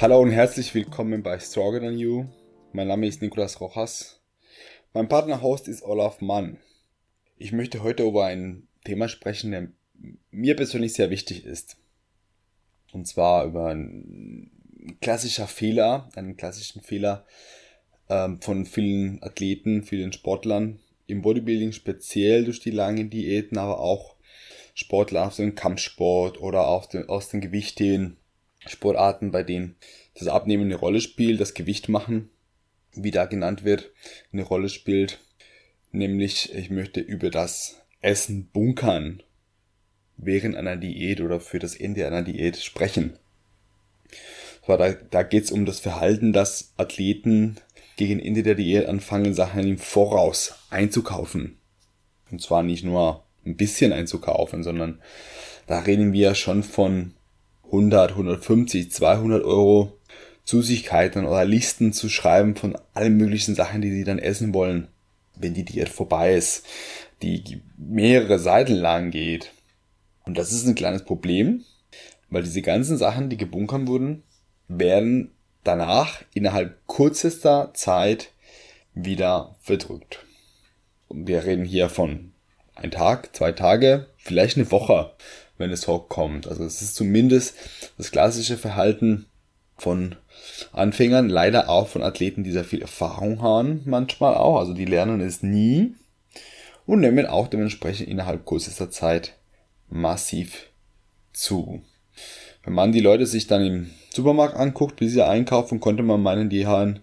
Hallo und herzlich willkommen bei Stronger Than You. Mein Name ist Nicolas Rojas. Mein Partner-Host ist Olaf Mann. Ich möchte heute über ein Thema sprechen, der mir persönlich sehr wichtig ist. Und zwar über einen klassischer Fehler, einen klassischen Fehler ähm, von vielen Athleten, vielen Sportlern im Bodybuilding speziell durch die langen Diäten, aber auch Sportler aus dem Kampfsport oder aus den, aus den Gewichtheben Sportarten, bei denen das Abnehmen eine Rolle spielt, das Gewicht machen, wie da genannt wird, eine Rolle spielt. Nämlich, ich möchte über das Essen bunkern während einer Diät oder für das Ende einer Diät sprechen. Da, da geht es um das Verhalten, dass Athleten gegen Ende der Diät anfangen, Sachen im Voraus einzukaufen. Und zwar nicht nur ein bisschen einzukaufen, sondern da reden wir schon von 100, 150, 200 Euro Süßigkeiten oder Listen zu schreiben von allen möglichen Sachen, die sie dann essen wollen, wenn die Diät vorbei ist, die mehrere Seiten lang geht. Und das ist ein kleines Problem, weil diese ganzen Sachen, die gebunkert wurden, werden danach innerhalb kürzester Zeit wieder verdrückt. Und wir reden hier von ein Tag, zwei Tage, vielleicht eine Woche wenn es hochkommt. Also es ist zumindest das klassische Verhalten von Anfängern, leider auch von Athleten, die sehr viel Erfahrung haben, manchmal auch. Also die lernen es nie und nehmen auch dementsprechend innerhalb kürzester Zeit massiv zu. Wenn man die Leute sich dann im Supermarkt anguckt, wie sie einkaufen, konnte man meinen, die haben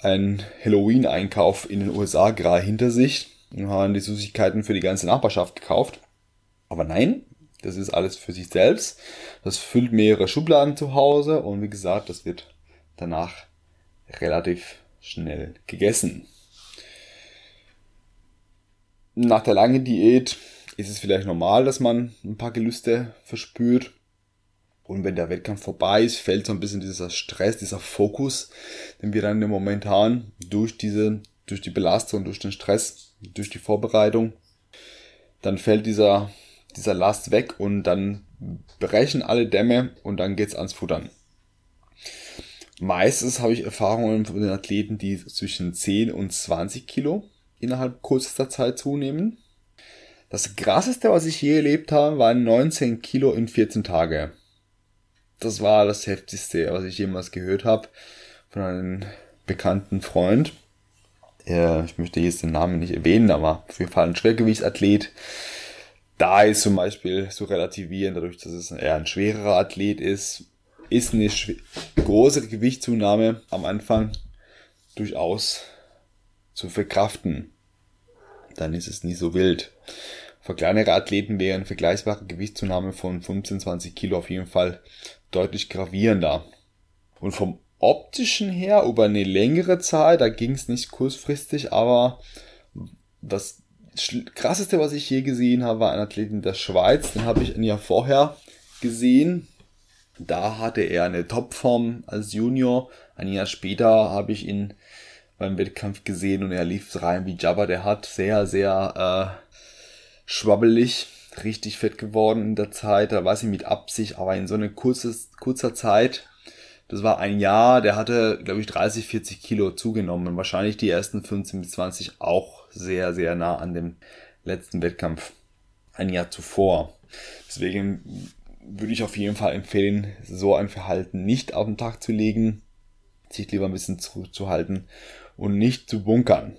einen Halloween-Einkauf in den USA gerade hinter sich und haben die Süßigkeiten für die ganze Nachbarschaft gekauft. Aber nein, das ist alles für sich selbst. Das füllt mehrere Schubladen zu Hause und wie gesagt, das wird danach relativ schnell gegessen. Nach der langen Diät ist es vielleicht normal, dass man ein paar Gelüste verspürt. Und wenn der Wettkampf vorbei ist, fällt so ein bisschen dieser Stress, dieser Fokus, den wir dann im Moment haben, durch diese, durch die Belastung, durch den Stress, durch die Vorbereitung. Dann fällt dieser dieser Last weg und dann brechen alle Dämme und dann geht's ans Futtern. Meistens habe ich Erfahrungen von den Athleten, die zwischen 10 und 20 Kilo innerhalb kürzester Zeit zunehmen. Das krasseste, was ich je erlebt habe, waren 19 Kilo in 14 Tage. Das war das heftigste, was ich jemals gehört habe von einem bekannten Freund. Ich möchte jetzt den Namen nicht erwähnen, aber auf jeden Fall ein Schwergewichtsathlet, da ist zum Beispiel zu relativieren, dadurch, dass es eher ein schwererer Athlet ist, ist eine große Gewichtszunahme am Anfang durchaus zu verkraften. Dann ist es nicht so wild. Für kleinere Athleten wäre eine vergleichbare Gewichtszunahme von 15, 20 Kilo auf jeden Fall deutlich gravierender. Und vom optischen her über eine längere Zeit, da ging es nicht kurzfristig, aber das krasseste, was ich je gesehen habe, war ein Athlet in der Schweiz. Den habe ich ein Jahr vorher gesehen. Da hatte er eine Topform als Junior. Ein Jahr später habe ich ihn beim Wettkampf gesehen und er lief rein wie Jabba. Der hat sehr, sehr äh, schwabbelig, richtig fett geworden in der Zeit. Da war sie mit Absicht, aber in so einer kurzes, kurzer Zeit. Das war ein Jahr, der hatte, glaube ich, 30, 40 Kilo zugenommen. Wahrscheinlich die ersten 15 bis 20 auch sehr, sehr nah an dem letzten Wettkampf ein Jahr zuvor. Deswegen würde ich auf jeden Fall empfehlen, so ein Verhalten nicht auf den Tag zu legen, sich lieber ein bisschen zurückzuhalten und nicht zu bunkern.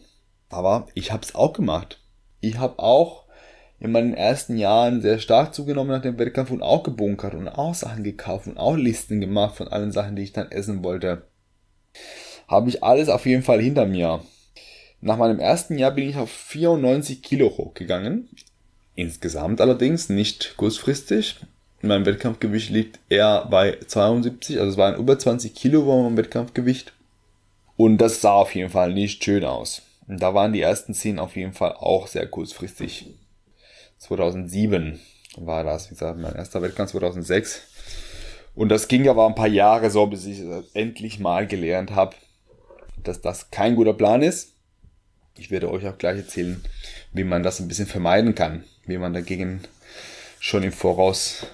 Aber ich habe es auch gemacht. Ich habe auch in meinen ersten Jahren sehr stark zugenommen nach dem Wettkampf und auch gebunkert und auch Sachen gekauft und auch Listen gemacht von allen Sachen, die ich dann essen wollte. Habe ich alles auf jeden Fall hinter mir. Nach meinem ersten Jahr bin ich auf 94 Kilo hochgegangen. Insgesamt allerdings, nicht kurzfristig. Mein Wettkampfgewicht liegt eher bei 72, also es waren über 20 Kilo war mein Wettkampfgewicht. Und das sah auf jeden Fall nicht schön aus. Und da waren die ersten 10 auf jeden Fall auch sehr kurzfristig. 2007 war das, wie gesagt, mein erster Wettkampf 2006. Und das ging aber ein paar Jahre so, bis ich endlich mal gelernt habe, dass das kein guter Plan ist ich werde euch auch gleich erzählen, wie man das ein bisschen vermeiden kann, wie man dagegen schon im Voraus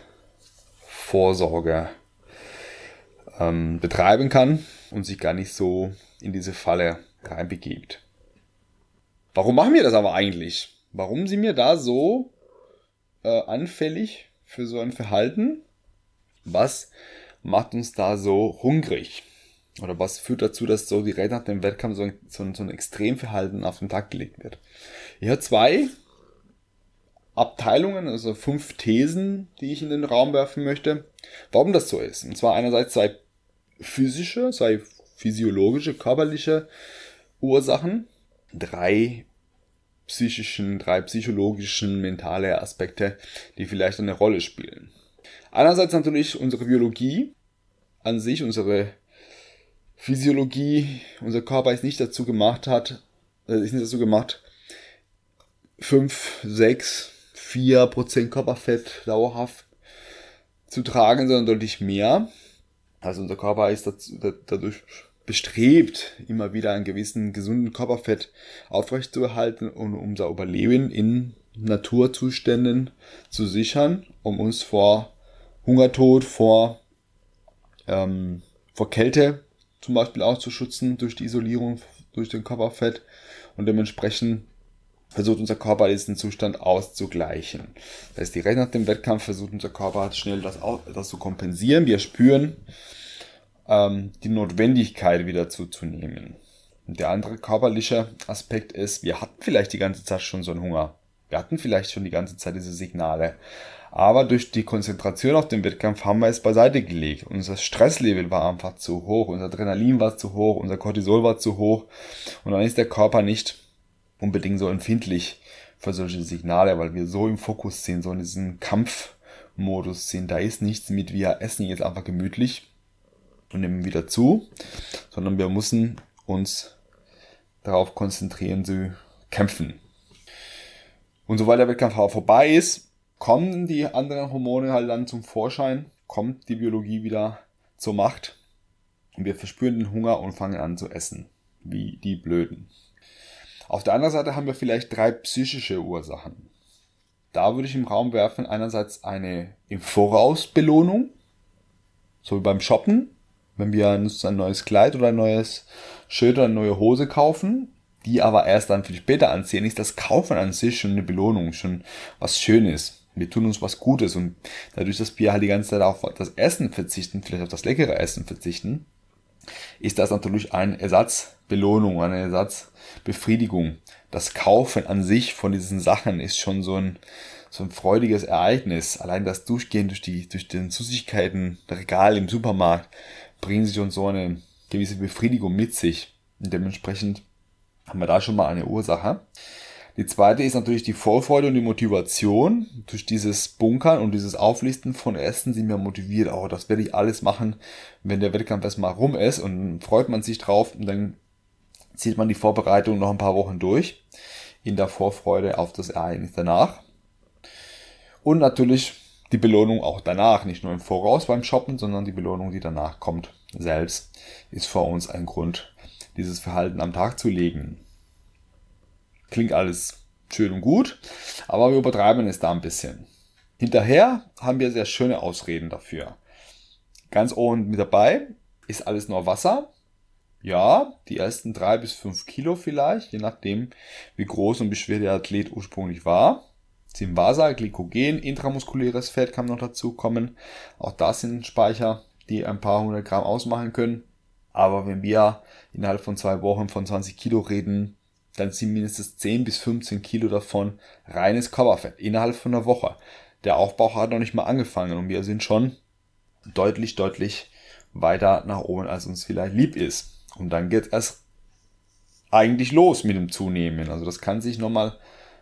Vorsorge ähm, betreiben kann und sich gar nicht so in diese Falle reinbegibt. Warum machen wir das aber eigentlich? Warum sind wir da so äh, anfällig für so ein Verhalten? Was macht uns da so hungrig? Oder was führt dazu, dass so direkt nach dem Wettkampf so ein, so ein, so ein Extremverhalten auf den Tag gelegt wird? Ich habe zwei Abteilungen, also fünf Thesen, die ich in den Raum werfen möchte, warum das so ist. Und zwar einerseits zwei physische, zwei physiologische, körperliche Ursachen, drei psychischen, drei psychologischen, mentale Aspekte, die vielleicht eine Rolle spielen. Einerseits natürlich unsere Biologie an sich, unsere Physiologie, unser Körper ist nicht dazu gemacht hat, äh, ist nicht dazu gemacht, fünf, sechs, vier Prozent Körperfett dauerhaft zu tragen, sondern deutlich mehr. Also unser Körper ist dadurch bestrebt, immer wieder einen gewissen gesunden Körperfett aufrechtzuerhalten und unser Überleben in Naturzuständen zu sichern, um uns vor Hungertod, vor, ähm, vor Kälte zum Beispiel auch zu schützen durch die Isolierung durch den Körperfett und dementsprechend versucht unser Körper diesen Zustand auszugleichen. Das heißt, direkt nach dem Wettkampf versucht unser Körper schnell das, das zu kompensieren. Wir spüren, ähm, die Notwendigkeit wieder zuzunehmen. Und der andere körperliche Aspekt ist, wir hatten vielleicht die ganze Zeit schon so einen Hunger. Wir hatten vielleicht schon die ganze Zeit diese Signale. Aber durch die Konzentration auf den Wettkampf haben wir es beiseite gelegt. Unser Stresslevel war einfach zu hoch, unser Adrenalin war zu hoch, unser Cortisol war zu hoch. Und dann ist der Körper nicht unbedingt so empfindlich für solche Signale, weil wir so im Fokus sind, so in diesem Kampfmodus sind. Da ist nichts mit, wir essen jetzt einfach gemütlich und nehmen wieder zu, sondern wir müssen uns darauf konzentrieren zu kämpfen. Und sobald der Wettkampf vorbei ist, kommen die anderen Hormone halt dann zum Vorschein, kommt die Biologie wieder zur Macht und wir verspüren den Hunger und fangen an zu essen, wie die Blöden. Auf der anderen Seite haben wir vielleicht drei psychische Ursachen. Da würde ich im Raum werfen einerseits eine im Voraus Belohnung, so wie beim Shoppen, wenn wir uns ein neues Kleid oder ein neues Shirt oder eine neue Hose kaufen, die aber erst dann viel später anziehen, ist das Kaufen an sich schon eine Belohnung, schon was Schönes. Wir tun uns was Gutes und dadurch, dass wir halt die ganze Zeit auf das Essen verzichten, vielleicht auf das leckere Essen verzichten, ist das natürlich eine Ersatzbelohnung, eine Ersatzbefriedigung. Das Kaufen an sich von diesen Sachen ist schon so ein, so ein freudiges Ereignis. Allein das Durchgehen durch die, durch den Süßigkeiten, Regal im Supermarkt, bringen sie schon so eine gewisse Befriedigung mit sich. Und dementsprechend haben wir da schon mal eine Ursache. Die zweite ist natürlich die Vorfreude und die Motivation. Durch dieses Bunkern und dieses Auflisten von Essen sind wir motiviert. Oh, das werde ich alles machen, wenn der Wettkampf erstmal rum ist. Und freut man sich drauf und dann zieht man die Vorbereitung noch ein paar Wochen durch. In der Vorfreude auf das Ereignis danach. Und natürlich die Belohnung auch danach, nicht nur im Voraus beim Shoppen, sondern die Belohnung, die danach kommt, selbst, ist für uns ein Grund, dieses Verhalten am Tag zu legen. Klingt alles schön und gut, aber wir übertreiben es da ein bisschen. Hinterher haben wir sehr schöne Ausreden dafür. Ganz oben mit dabei ist alles nur Wasser. Ja, die ersten drei bis fünf Kilo vielleicht, je nachdem, wie groß und wie schwer der Athlet ursprünglich war. Wasser, Glykogen, intramuskuläres Fett kann noch dazu kommen. Auch das sind Speicher, die ein paar hundert Gramm ausmachen können. Aber wenn wir innerhalb von zwei Wochen von 20 Kilo reden, dann sind mindestens 10 bis 15 Kilo davon reines Körperfett innerhalb von einer Woche. Der Aufbau hat noch nicht mal angefangen und wir sind schon deutlich, deutlich weiter nach oben, als uns vielleicht lieb ist. Und dann geht es eigentlich los mit dem Zunehmen. Also das kann sich nochmal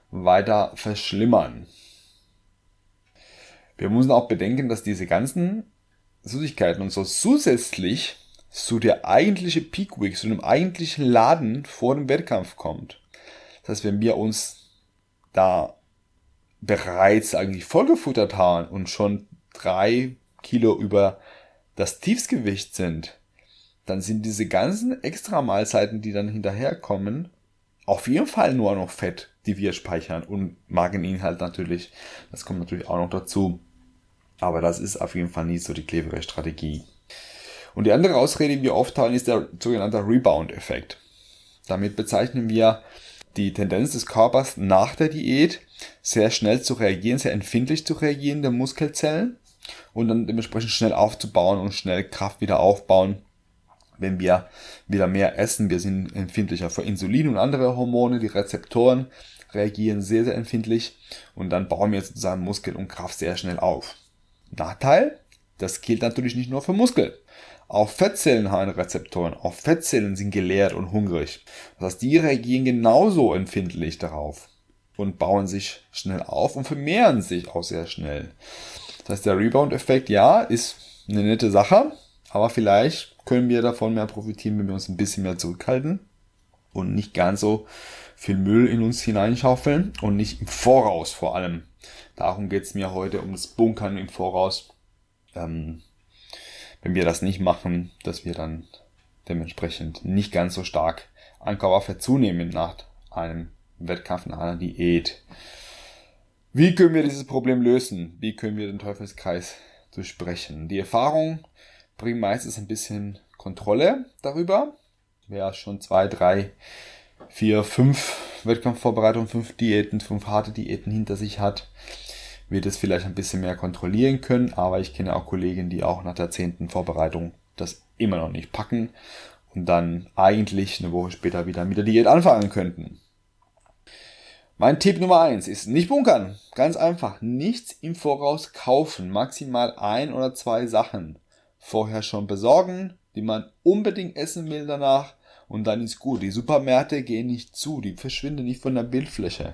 weiter verschlimmern. Wir müssen auch bedenken, dass diese ganzen Süßigkeiten und so zusätzlich zu der eigentliche Peak Week, zu dem eigentlichen Laden vor dem Wettkampf kommt. Das heißt, wenn wir uns da bereits eigentlich vollgefuttert haben und schon drei Kilo über das Tiefsgewicht sind, dann sind diese ganzen extra Mahlzeiten, die dann hinterherkommen, auf jeden Fall nur noch Fett, die wir speichern und Mageninhalt natürlich. Das kommt natürlich auch noch dazu. Aber das ist auf jeden Fall nicht so die clevere Strategie. Und die andere Ausrede, die wir oft haben, ist der sogenannte Rebound-Effekt. Damit bezeichnen wir die Tendenz des Körpers nach der Diät sehr schnell zu reagieren, sehr empfindlich zu reagieren der Muskelzellen und dann dementsprechend schnell aufzubauen und schnell Kraft wieder aufbauen, wenn wir wieder mehr essen. Wir sind empfindlicher für Insulin und andere Hormone, die Rezeptoren reagieren sehr, sehr empfindlich und dann bauen wir sozusagen Muskel und Kraft sehr schnell auf. Nachteil, das gilt natürlich nicht nur für Muskel. Auch Fettzellen haben Rezeptoren, auch Fettzellen sind geleert und hungrig. Das heißt, die reagieren genauso empfindlich darauf und bauen sich schnell auf und vermehren sich auch sehr schnell. Das heißt, der Rebound-Effekt, ja, ist eine nette Sache, aber vielleicht können wir davon mehr profitieren, wenn wir uns ein bisschen mehr zurückhalten und nicht ganz so viel Müll in uns hineinschaufeln und nicht im Voraus vor allem. Darum geht's mir heute um das Bunkern im Voraus. Ähm, wenn wir das nicht machen, dass wir dann dementsprechend nicht ganz so stark an Körperfett zunehmen nach einem Wettkampf, nach einer Diät. Wie können wir dieses Problem lösen? Wie können wir den Teufelskreis durchbrechen? Die Erfahrung bringt meistens ein bisschen Kontrolle darüber. Wer schon zwei, drei, vier, fünf Wettkampfvorbereitungen, fünf Diäten, fünf harte Diäten hinter sich hat, wird es vielleicht ein bisschen mehr kontrollieren können, aber ich kenne auch Kollegen, die auch nach der zehnten Vorbereitung das immer noch nicht packen und dann eigentlich eine Woche später wieder mit der Diät anfangen könnten. Mein Tipp Nummer eins ist nicht bunkern. Ganz einfach. Nichts im Voraus kaufen. Maximal ein oder zwei Sachen vorher schon besorgen, die man unbedingt essen will danach und dann ist gut. Die Supermärkte gehen nicht zu, die verschwinden nicht von der Bildfläche.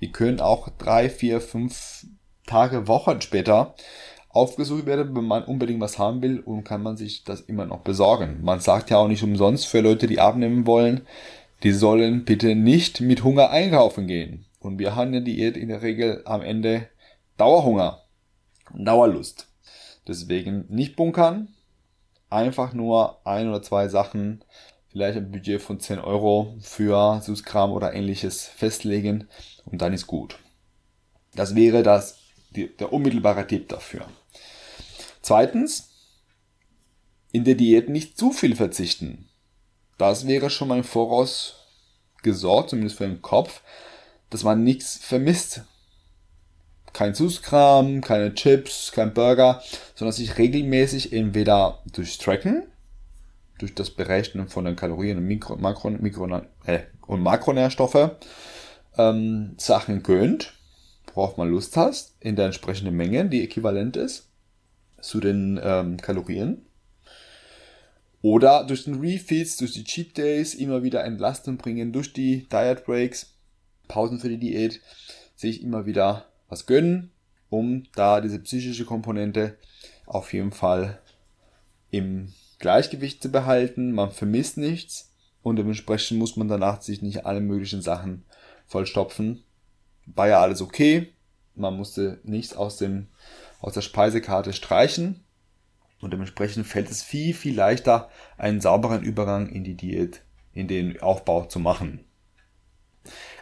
Die können auch drei, vier, fünf Tage, Wochen später aufgesucht werden, wenn man unbedingt was haben will und kann man sich das immer noch besorgen. Man sagt ja auch nicht umsonst für Leute, die abnehmen wollen, die sollen bitte nicht mit Hunger einkaufen gehen. Und wir haben ja Diät in der Regel am Ende Dauerhunger und Dauerlust. Deswegen nicht bunkern, einfach nur ein oder zwei Sachen, vielleicht ein Budget von 10 Euro für Süßkram oder ähnliches festlegen und dann ist gut. Das wäre das die, der unmittelbare Tipp dafür. Zweitens, in der Diät nicht zu viel verzichten. Das wäre schon mal im Voraus gesorgt, zumindest für den Kopf, dass man nichts vermisst. Kein Süßkram, keine Chips, kein Burger, sondern sich regelmäßig entweder durch Tracken, durch das Berechnen von den Kalorien und, Mikro, Makro, Mikro, äh, und Makronährstoffe ähm, Sachen gönnt worauf man Lust hast, in der entsprechenden Menge, die äquivalent ist zu den ähm, Kalorien. Oder durch den Refeeds, durch die Cheat Days immer wieder Entlastung bringen, durch die Diet Breaks, Pausen für die Diät, sich immer wieder was gönnen, um da diese psychische Komponente auf jeden Fall im Gleichgewicht zu behalten. Man vermisst nichts und dementsprechend muss man danach sich nicht alle möglichen Sachen vollstopfen, war ja alles okay. Man musste nichts aus, dem, aus der Speisekarte streichen. Und dementsprechend fällt es viel, viel leichter, einen sauberen Übergang in die Diät, in den Aufbau zu machen.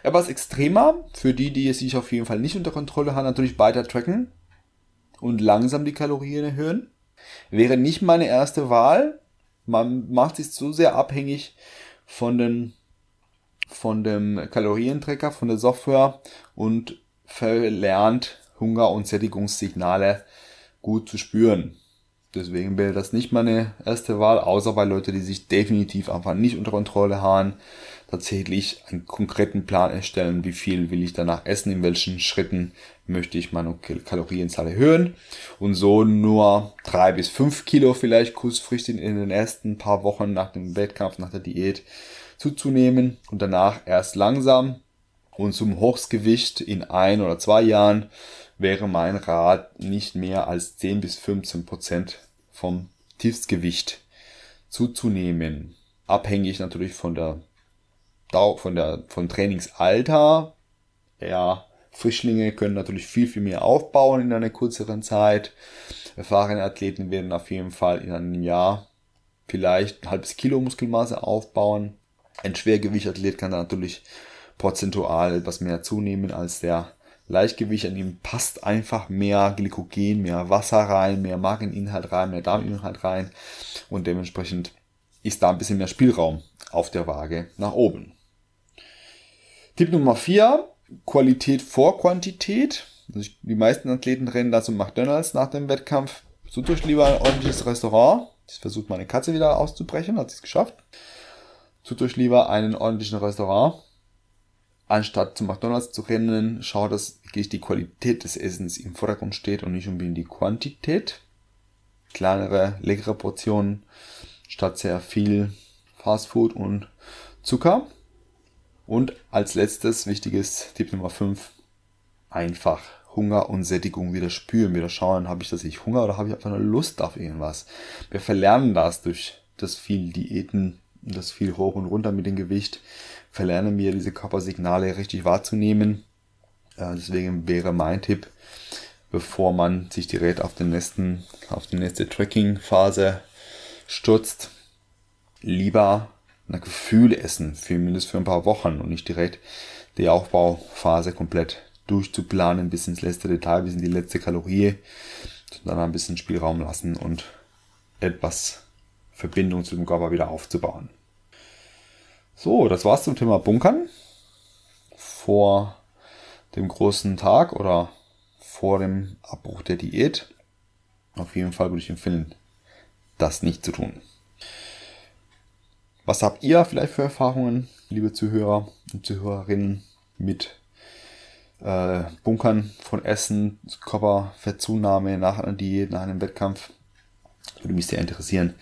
Etwas extremer, für die, die es sich auf jeden Fall nicht unter Kontrolle haben, natürlich weiter tracken und langsam die Kalorien erhöhen. Wäre nicht meine erste Wahl. Man macht sich zu sehr abhängig von den von dem Kalorientrecker, von der Software und verlernt Hunger- und Sättigungssignale gut zu spüren. Deswegen wäre das nicht meine erste Wahl, außer bei Leuten, die sich definitiv einfach nicht unter Kontrolle haben, tatsächlich einen konkreten Plan erstellen, wie viel will ich danach essen, in welchen Schritten möchte ich meine Kalorienzahl erhöhen und so nur drei bis fünf Kilo vielleicht kurzfristig in den ersten paar Wochen nach dem Wettkampf, nach der Diät zuzunehmen und danach erst langsam und zum Hochsgewicht in ein oder zwei Jahren wäre mein Rat nicht mehr als 10 bis 15 Prozent vom Tiefstgewicht zuzunehmen. Abhängig natürlich von der von der von Trainingsalter. Ja, Frischlinge können natürlich viel, viel mehr aufbauen in einer kürzeren Zeit. Erfahrene Athleten werden auf jeden Fall in einem Jahr vielleicht ein halbes Kilo Muskelmasse aufbauen. Ein Schwergewichtathlet kann da natürlich prozentual etwas mehr zunehmen als der Leichtgewicht, an ihm passt einfach mehr Glykogen, mehr Wasser rein, mehr Mageninhalt rein, mehr Darminhalt rein und dementsprechend ist da ein bisschen mehr Spielraum auf der Waage nach oben. Tipp Nummer 4, Qualität vor Quantität. Also die meisten Athleten rennen da zum McDonalds nach dem Wettkampf. Sucht euch lieber ein ordentliches Restaurant. Ich versucht meine Katze wieder auszubrechen, hat es geschafft. Sucht euch lieber einen ordentlichen Restaurant anstatt zum McDonalds zu rennen, schaut, dass wirklich die Qualität des Essens im Vordergrund steht und nicht unbedingt die Quantität. Kleinere, leckere Portionen statt sehr viel Fastfood und Zucker. Und als letztes, wichtiges Tipp Nummer 5, einfach Hunger und Sättigung wieder spüren, wieder schauen, habe ich das ich Hunger oder habe ich einfach eine Lust auf irgendwas. Wir verlernen das durch das viel Diäten, das viel hoch und runter mit dem Gewicht verlernen wir diese Körpersignale richtig wahrzunehmen. Äh, deswegen wäre mein Tipp, bevor man sich direkt auf den nächsten, auf die nächste Tracking-Phase stürzt, lieber ein Gefühl essen, für mindestens für ein paar Wochen und nicht direkt die Aufbauphase komplett durchzuplanen bis ins letzte Detail, bis in die letzte Kalorie, sondern ein bisschen Spielraum lassen und etwas Verbindung zu dem Körper wieder aufzubauen. So, das war's zum Thema Bunkern. Vor dem großen Tag oder vor dem Abbruch der Diät. Auf jeden Fall würde ich empfehlen, das nicht zu tun. Was habt ihr vielleicht für Erfahrungen, liebe Zuhörer und Zuhörerinnen, mit äh, Bunkern von Essen, Körperfettzunahme nach einer Diät, nach einem Wettkampf? Würde mich sehr interessieren,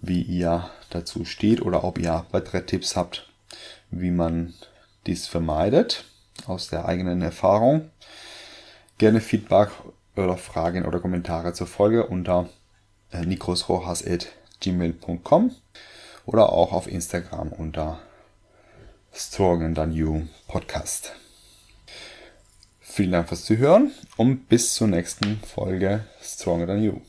wie ihr dazu steht oder ob ihr weitere Tipps habt, wie man dies vermeidet aus der eigenen Erfahrung. Gerne Feedback oder Fragen oder Kommentare zur Folge unter äh, nikrosrojas.gmail.com oder auch auf Instagram unter Stronger Than You Podcast. Vielen Dank fürs Zuhören und bis zur nächsten Folge Stronger Than You.